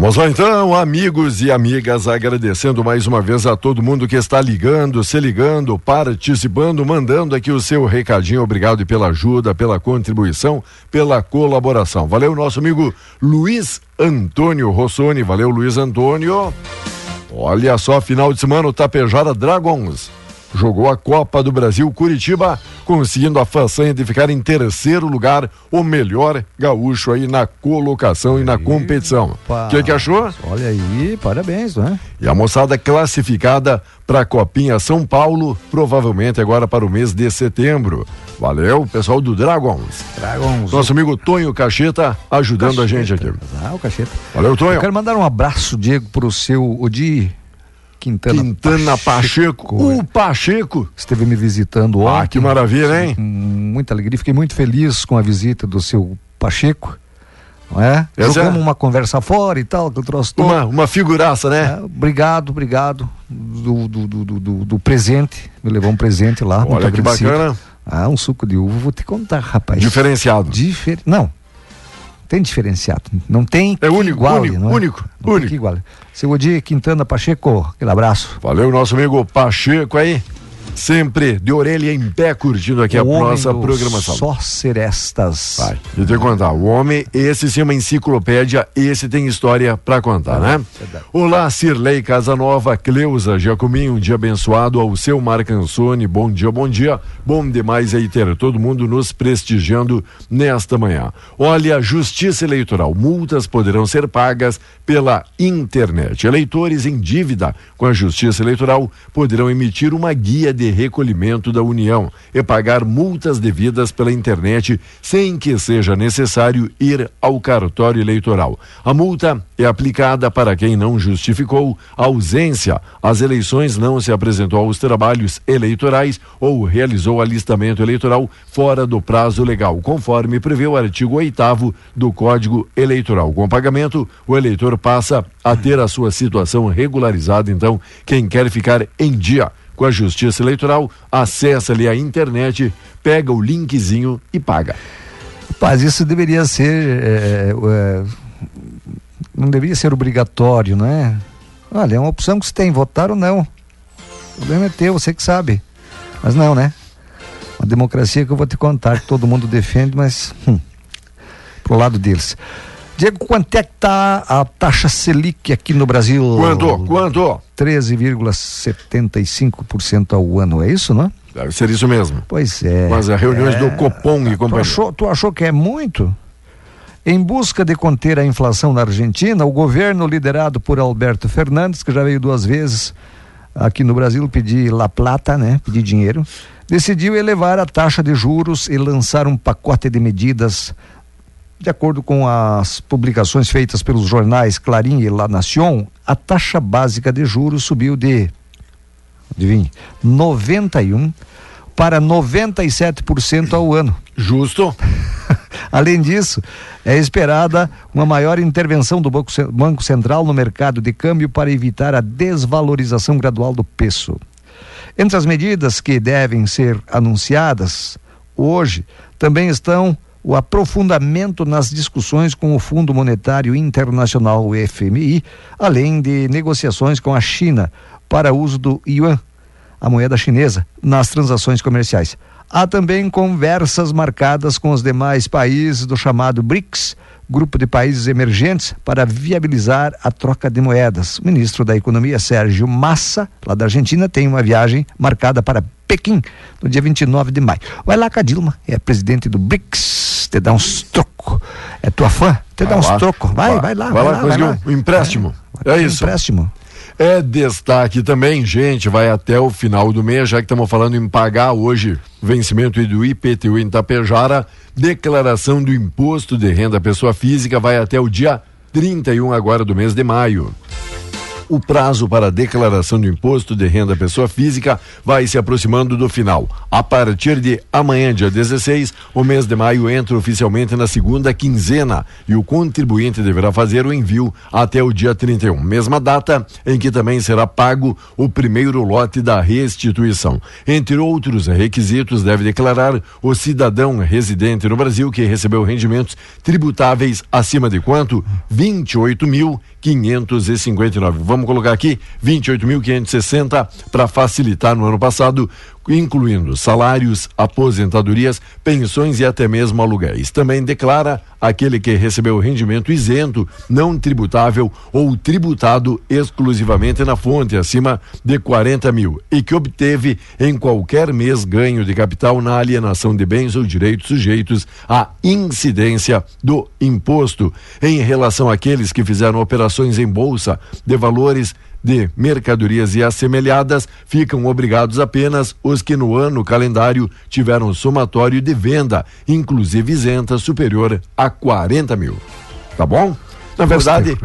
Vamos lá então, amigos e amigas, agradecendo mais uma vez a todo mundo que está ligando, se ligando, participando, mandando aqui o seu recadinho. Obrigado pela ajuda, pela contribuição, pela colaboração. Valeu, nosso amigo Luiz Antônio Rossoni. Valeu, Luiz Antônio. Olha só, final de semana, o Tapejara Dragons jogou a Copa do Brasil Curitiba, conseguindo a façanha de ficar em terceiro lugar, o melhor gaúcho aí na colocação e na competição. O que, que achou? Olha aí, parabéns, né? E a moçada classificada para a Copinha São Paulo, provavelmente agora para o mês de setembro. Valeu, pessoal do Dragons. Dragons. Nosso amigo Tonho Cacheta ajudando Cacheta. a gente aqui. Ah, o Cacheta. Valeu, Tonho. Eu quero mandar um abraço, Diego, pro seu Odi Quintana, Quintana Pacheco. O Pacheco. Esteve me visitando ontem. Ah, que maravilha, hein? Muita alegria. Fiquei muito feliz com a visita do seu Pacheco. Não é? Jogamos é- uma conversa fora e tal, que eu trouxe todo. Uma, uma figuraça, né? É, obrigado, obrigado do, do, do, do, do- presente. Me levou um presente lá. Olha que agradecido. bacana. Ah, um suco de uva, vou te contar, rapaz. Diferenciado. Difer... Não. Tem diferenciado. Não tem É único, igual, único, não é? único, Não tem que igual. Seu Odir Quintana Pacheco, aquele abraço. Valeu, nosso amigo Pacheco aí. Sempre de orelha em pé, curtindo aqui a O homem nossa programação. Só serestas. Vai. E te contar, o homem, esse sim é uma enciclopédia, esse tem história pra contar, né? Olá, Cirlei Casanova, Cleusa Jacominho, um dia abençoado ao seu Marcansone, bom dia, bom dia, bom demais aí ter todo mundo nos prestigiando nesta manhã. Olha, Justiça Eleitoral, multas poderão ser pagas pela internet. Eleitores em dívida com a Justiça Eleitoral poderão emitir uma guia de recolhimento da União e pagar multas devidas pela internet sem que seja necessário ir ao cartório eleitoral. A multa é aplicada para quem não justificou a ausência, às eleições não se apresentou aos trabalhos eleitorais ou realizou alistamento eleitoral fora do prazo legal, conforme prevê o artigo 8 do Código Eleitoral. Com o pagamento, o eleitor passa a ter a sua situação regularizada. Então, quem quer ficar em dia com a Justiça Eleitoral, acessa ali a internet, pega o linkzinho e paga. Rapaz, isso deveria ser. é, é, não deveria ser obrigatório, não é? Olha, é uma opção que você tem, votar ou não. O problema é teu, você que sabe. Mas não, né? Uma democracia que eu vou te contar, que todo mundo defende, mas hum, pro lado deles. Diego, quanto é que tá a taxa Selic aqui no Brasil? Quanto? Quanto? 13,75% ao ano, é isso, não? Deve ser isso mesmo. Pois é. Mas as reuniões É. do Copom e Tu companhia. achou, tu achou que é muito? Em busca de conter a inflação na Argentina, o governo liderado por Alberto Fernandes, que já veio duas vezes aqui no Brasil pedir La Plata, né, pedir dinheiro, decidiu elevar a taxa de juros e lançar um pacote de medidas de acordo com as publicações feitas pelos jornais Clarim e La Nación, a taxa básica de juros subiu de adivinhe, 91 para 97% ao ano. Justo. (laughs) Além disso, é esperada uma maior intervenção do Banco Ce- Banco Central no mercado de câmbio para evitar a desvalorização gradual do peso. Entre as medidas que devem ser anunciadas hoje também estão o aprofundamento nas discussões com o Fundo Monetário Internacional, o FMI, além de negociações com a China para uso do yuan, a moeda chinesa, nas transações comerciais. Há também conversas marcadas com os demais países do chamado BRICS, grupo de países emergentes, para viabilizar a troca de moedas. O ministro da Economia, Sérgio Massa, lá da Argentina, tem uma viagem marcada para Pequim no dia 29 de maio. Vai lá com a Dilma, é presidente do BRICS, te dá uns trocos. É tua fã? Te dá Vai uns lá. trocos. Vai, vai lá. Vai lá, conseguiu um empréstimo. É isso. Empréstimo. É destaque também, gente, vai até o final do mês, já que estamos falando em pagar hoje vencimento do IPTU em Tapejara, declaração do imposto de renda pessoa física vai até o dia 31 agora do mês de maio. O prazo para a declaração do imposto de renda pessoa física vai se aproximando do final. A partir de amanhã, dia 16, o mês de maio entra oficialmente na segunda quinzena e o contribuinte deverá fazer o envio até o dia 31, mesma data em que também será pago o primeiro lote da restituição. Entre outros requisitos, deve declarar o cidadão residente no Brasil que recebeu rendimentos tributáveis acima de quanto? 28.559. Vamos colocar aqui 28.560 para facilitar no ano passado, incluindo salários, aposentadorias, pensões e até mesmo aluguéis. Também declara aquele que recebeu rendimento isento, não tributável ou tributado exclusivamente na fonte acima de 40 mil e que obteve em qualquer mês ganho de capital na alienação de bens ou direitos sujeitos à incidência do imposto. Em relação àqueles que fizeram operações em bolsa de valores de mercadorias e assemelhadas, ficam obrigados apenas os que no ano calendário tiveram somatório de venda, inclusive isenta, superior a 40 mil. Tá bom? Na verdade,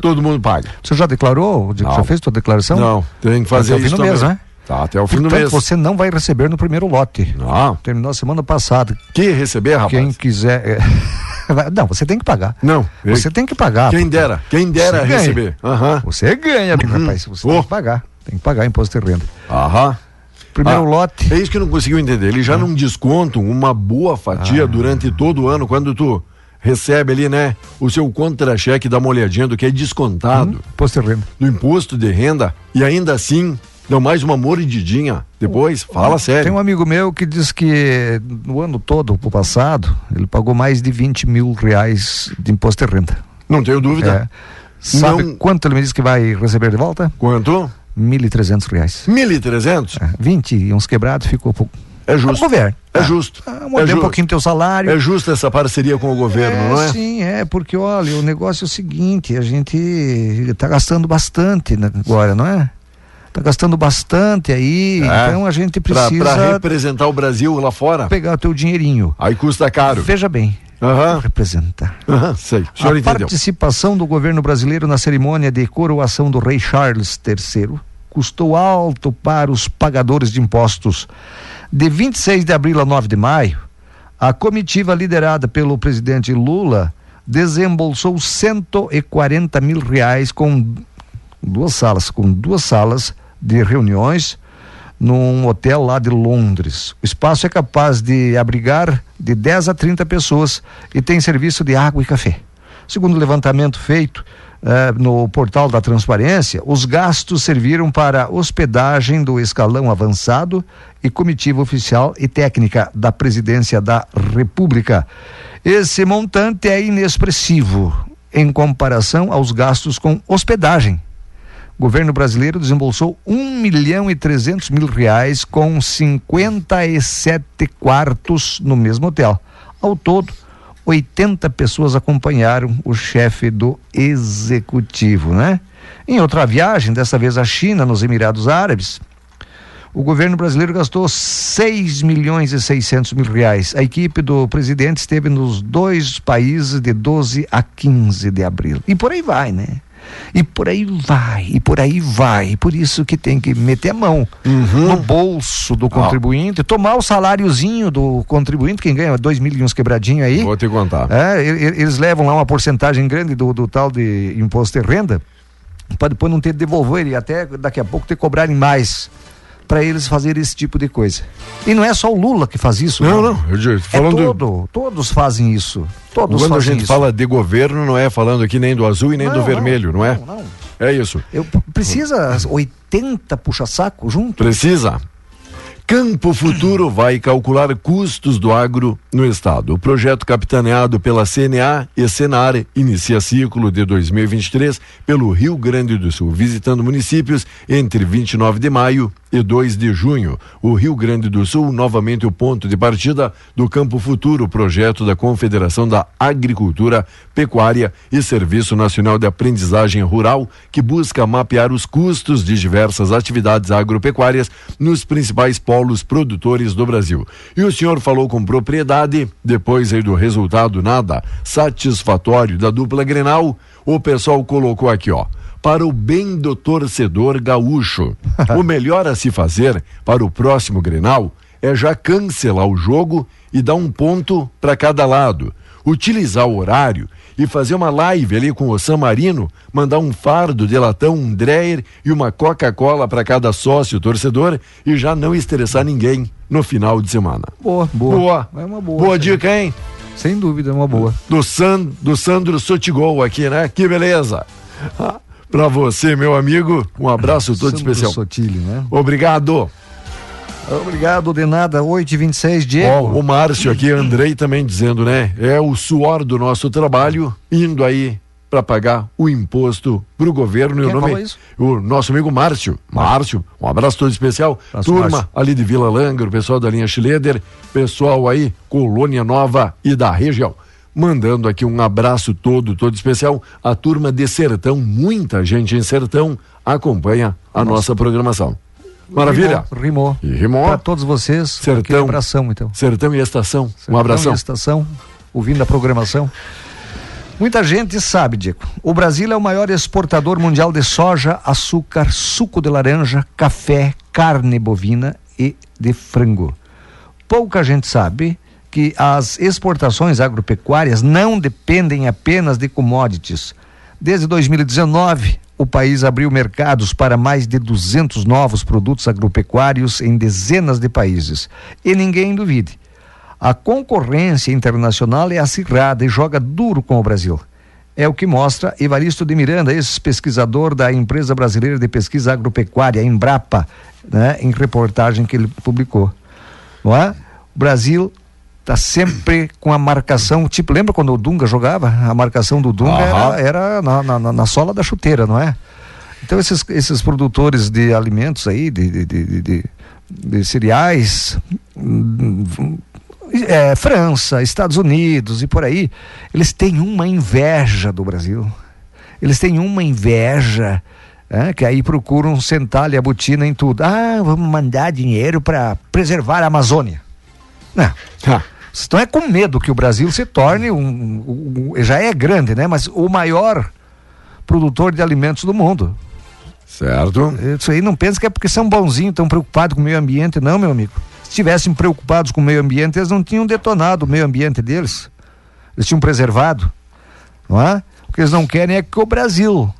todo mundo paga. Você já declarou? Já fez sua declaração? Não, tem que fazer até o fim isso do mês, também. né? Tá, até o fim do Portanto, mês. você não vai receber no primeiro lote. Não. Terminou a semana passada. Que receber, rapaz? Quem quiser. é, Não, você tem que pagar. Não. Você tem que pagar. Quem dera, quem dera receber. Aham. Você ganha, rapaz. Você tem que pagar. Tem que pagar imposto de renda. Aham. Primeiro lote. É isso que não conseguiu entender. Eles já não descontam uma boa fatia durante todo o ano, quando tu recebe ali, né, o seu contra-cheque, dá uma olhadinha do que é descontado. imposto de renda. Do imposto de renda. E ainda assim, dão mais uma mordidinha. Depois, fala sério. Tem um amigo meu que diz que no ano todo, o passado, ele pagou mais de 20 mil reais de imposto de renda. Não tenho dúvida. É. Sabe Não- quanto ele me disse que vai receber de volta? Quanto? 1.300 reais. 1.300? É, 20 e uns quebrados ficou pouco. É justo. o governo. É justo. Ah, é um pouquinho teu salário. É justa essa parceria com o governo, É, não é? Sim, é, porque olha, o negócio é o seguinte, a gente está gastando bastante né, agora, não é? Está gastando bastante aí, É. então a gente precisa Pra, representar o Brasil lá fora. pegar o teu dinheirinho. Aí custa caro. Veja bem, Aham. representar. Aham, sei. O a entendeu. participação do governo brasileiro na cerimônia de coroação do rei Charles III custou alto para os pagadores de impostos. De 26 de abril a 9 de maio, a comitiva liderada pelo presidente Lula desembolsou 140 mil reais com duas salas, com duas salas de reuniões num hotel lá de Londres. O espaço é capaz de abrigar de 10 a 30 pessoas e tem serviço de água e café. Segundo o levantamento feito eh, no portal da transparência, os gastos serviram para hospedagem do escalão avançado e comitiva oficial e técnica da presidência da República. Esse montante é inexpressivo em comparação aos gastos com hospedagem governo brasileiro desembolsou 1 milhão e 300 mil reais com 57 quartos no mesmo hotel. Ao todo, 80 pessoas acompanharam o chefe do executivo, né? Em outra viagem, dessa vez à China, nos Emirados Árabes, o governo brasileiro gastou 6 milhões e 600 mil reais. A equipe do presidente esteve nos dois países de 12 a 15 de abril. E por aí vai, né? E por aí vai, e por aí vai. Por isso que tem que meter a mão no bolso do contribuinte, tomar o saláriozinho do contribuinte, quem ganha dois mil e uns quebradinho aí. Vou te contar. É, eles levam lá uma porcentagem grande do, do tal de imposto de renda, para depois não ter de devolver e até daqui a pouco ter cobrarem mais para eles fazerem esse tipo de coisa. E não é só o Lula que faz isso. Não, não. Eu, digo, falando, é todo, todos fazem isso. Todos quando a gente isso. fala de governo, não é falando aqui nem do azul e nem Não, do não, vermelho, não, é? não, não. É isso. Eu, precisa 80 puxa-saco junto? Precisa. Campo Futuro vai calcular custos do agro no estado. O projeto capitaneado pela CNA e Senar inicia ciclo de 2023 pelo Rio Grande do Sul, visitando municípios entre 29 de maio e 2 de junho. O Rio Grande do Sul, novamente o ponto de partida do Campo Futuro, projeto da Confederação da Agricultura, Pecuária e Serviço Nacional de Aprendizagem Rural, que busca mapear os custos de diversas atividades agropecuárias nos principais polos produtores do Brasil. E o senhor falou com propriedade, depois aí do resultado nada satisfatório da dupla Grenal, o pessoal colocou aqui, ó para o bem do torcedor gaúcho. (laughs) o melhor a se fazer para o próximo Grenal é já cancelar o jogo e dar um ponto para cada lado. Utilizar o horário e fazer uma live ali com o San Marino, mandar um fardo de latão, um Dreyer e uma Coca-Cola para cada sócio torcedor e já não estressar ninguém no final de semana. Boa, boa. Boa. É uma boa. Boa dica, hein? Sem dúvida, é uma boa. do, San, do Sandro Sotigol aqui, né? Que beleza. Ah, Pra você, meu amigo, um abraço todo Sandro especial. Sotile, né? Obrigado. Obrigado, de nada. 8 e 26 Diego. Ó, o Márcio aqui, Andrei também dizendo, né? É o suor do nosso trabalho indo aí para pagar o imposto pro governo. E Quem o nome o nosso amigo Márcio. Márcio, um abraço todo especial. Abraço, Turma Márcio. ali de Vila Langa, o pessoal da linha Schleder, pessoal aí, Colônia Nova e da região. Mandando aqui um abraço todo, todo especial. A turma de Sertão, muita gente em Sertão acompanha a nossa programação. Maravilha? Rimou. rimou. E rimou. Para todos vocês, Sertão. aquele abração, então. Sertão e Estação. um Sertão abração. e estação, ouvindo a programação. Muita gente sabe, Diego. O Brasil é o maior exportador mundial de soja, açúcar, suco de laranja, café, carne bovina e de frango. Pouca gente sabe que as exportações agropecuárias não dependem apenas de commodities. Desde 2019, o país abriu mercados para mais de 200 novos produtos agropecuários em dezenas de países. E ninguém duvide, a concorrência internacional é acirrada e joga duro com o Brasil. É o que mostra Evaristo de Miranda, ex-pesquisador da empresa brasileira de pesquisa agropecuária, Embrapa, né, em reportagem que ele publicou. Não é? O Brasil está sempre com a marcação, tipo, lembra quando o Dunga jogava? A marcação do Dunga Aham. era, era na, na, na sola da chuteira, não é? Então esses, esses produtores de alimentos aí, de, de, de, de- de- cereais, hum, é, França, Estados Unidos e por aí, eles têm uma inveja do Brasil. Eles têm uma inveja, é, que aí procuram sentar-lhe a botina em tudo. Ah, vamos mandar dinheiro para preservar a Amazônia. Não. Vocês estão é com medo que o Brasil se torne um, um- um- já é grande, né? Mas o maior produtor de alimentos do mundo. Certo. Isso aí não pensa que é porque são bonzinhos, estão preocupados com o meio ambiente, não, meu amigo. Se estivessem preocupados com o meio ambiente, eles não tinham detonado o meio ambiente deles. Eles tinham preservado, não é? O que eles não querem é que o Brasil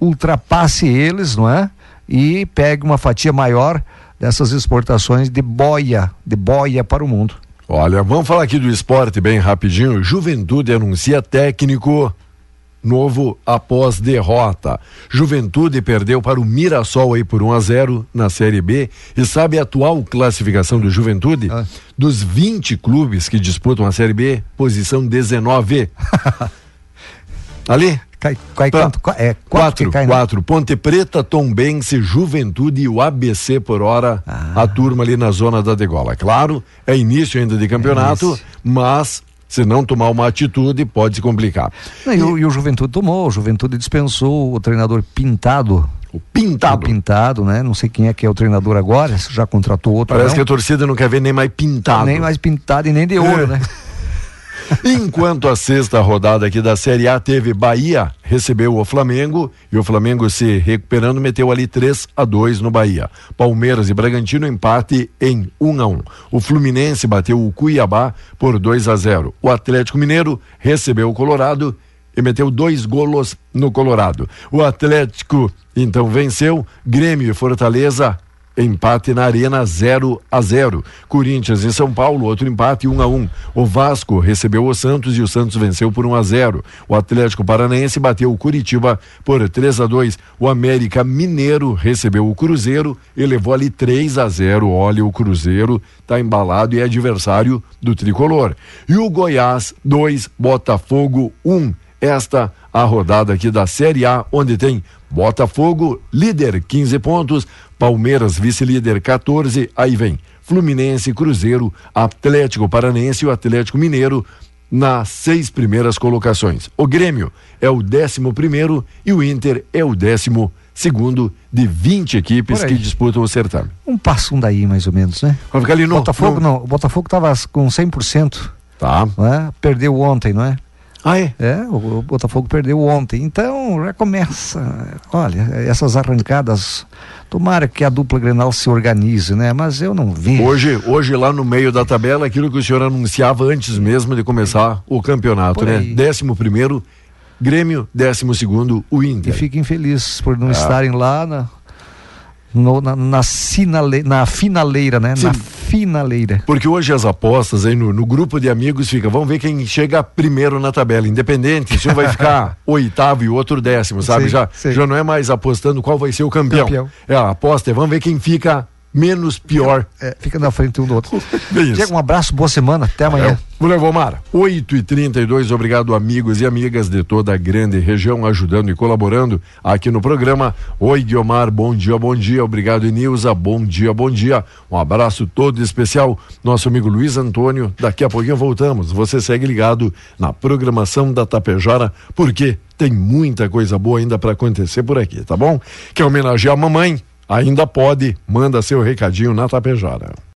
ultrapasse eles, não é? E pegue uma fatia maior dessas exportações de boia, de boia para o mundo. Olha, vamos falar aqui do esporte bem rapidinho. Juventude anuncia técnico novo após derrota. Juventude perdeu para o Mirassol aí por 1 a 0 na Série B. E sabe a atual classificação do Juventude? Dos 20 clubes que disputam a Série B, posição 19. (laughs) Ali? Cai, cai Tá. quanto? Qua- É, quatro, Quatro, quatro. Ponte Preta, Tombense, Juventude e o ABC por hora, Ah. a turma ali na zona da degola. Claro, é início ainda de campeonato, mas se não tomar uma atitude, pode se complicar. Não, e, o, e o Juventude tomou, o Juventude dispensou o treinador Pintado. O Pintado. O Pintado, né? Não sei quem é que é o treinador agora, se já contratou outro. Parece não. que a torcida não quer ver nem mais pintado. Nem mais pintado e nem de ouro, É. né? (laughs) Enquanto a sexta rodada aqui da Série A teve Bahia, recebeu o Flamengo e o Flamengo se recuperando meteu ali 3 a 2 no Bahia. Palmeiras e Bragantino empate em 1 a 1. O Fluminense bateu o Cuiabá por 2 a 0. O Atlético Mineiro recebeu o Colorado e meteu dois golos no Colorado. O Atlético então venceu, Grêmio e Fortaleza empate na Arena 0 a 0. Corinthians em São Paulo, outro empate 1 a 1. O Vasco recebeu o Santos e o Santos venceu por 1 a 0. O Atlético Paranaense bateu o Curitiba por 3 a 2. O América Mineiro recebeu o Cruzeiro e levou ali 3 a 0. Olha, o Cruzeiro tá embalado e é adversário do tricolor. E o Goiás 2, Botafogo 1. Esta a rodada aqui da Série A, onde tem Botafogo, líder 15 pontos, Palmeiras, vice-líder 14, aí vem Fluminense, Cruzeiro, Atlético Paranense e o Atlético Mineiro nas seis primeiras colocações. O Grêmio é o décimo primeiro e o Inter é o décimo segundo de 20 equipes que disputam o certame. Um passo um daí, mais ou menos, né? Vai ficar ali no- Botafogo no- não, o Botafogo tava com 100%. Tá. É? Perdeu ontem, não é? Ah, é? É, o, o Botafogo perdeu ontem. Então já começa. Olha, essas arrancadas. Tomara que a dupla Grenal se organize, né? Mas eu não vi. Hoje, hoje lá no meio da tabela, aquilo que o senhor anunciava antes mesmo de começar o campeonato, né? Décimo primeiro, Grêmio, décimo segundo, o E Inter. fiquem felizes por não Ah. estarem lá na, no- na, na, sinale- na finaleira, né? Na Sim. finaleira. Porque hoje as apostas aí no, no grupo de amigos fica, vamos ver quem chega primeiro na tabela, independente, se um vai ficar (laughs) (laughs) oitavo e o outro décimo, sabe? Sim, já, sim. já não é mais apostando qual vai ser o campeão. Campeão. É, a aposta é, vamos ver quem fica menos pior. É, fica na frente um do outro. (laughs) Diego, um abraço, boa semana, até amanhã. Mulher Vomar, 8 e 32 obrigado amigos e amigas de toda a grande região ajudando e colaborando aqui no programa. Oi Guiomar, bom dia, bom dia, obrigado Nilza, bom dia, bom dia. Um abraço todo especial, nosso amigo Luiz Antônio, daqui a pouquinho voltamos. Você segue ligado na programação da Tapejara, porque tem muita coisa boa ainda para acontecer por aqui, tá bom? Quer homenagear a mamãe? Ainda pode, manda seu recadinho na Tapejara.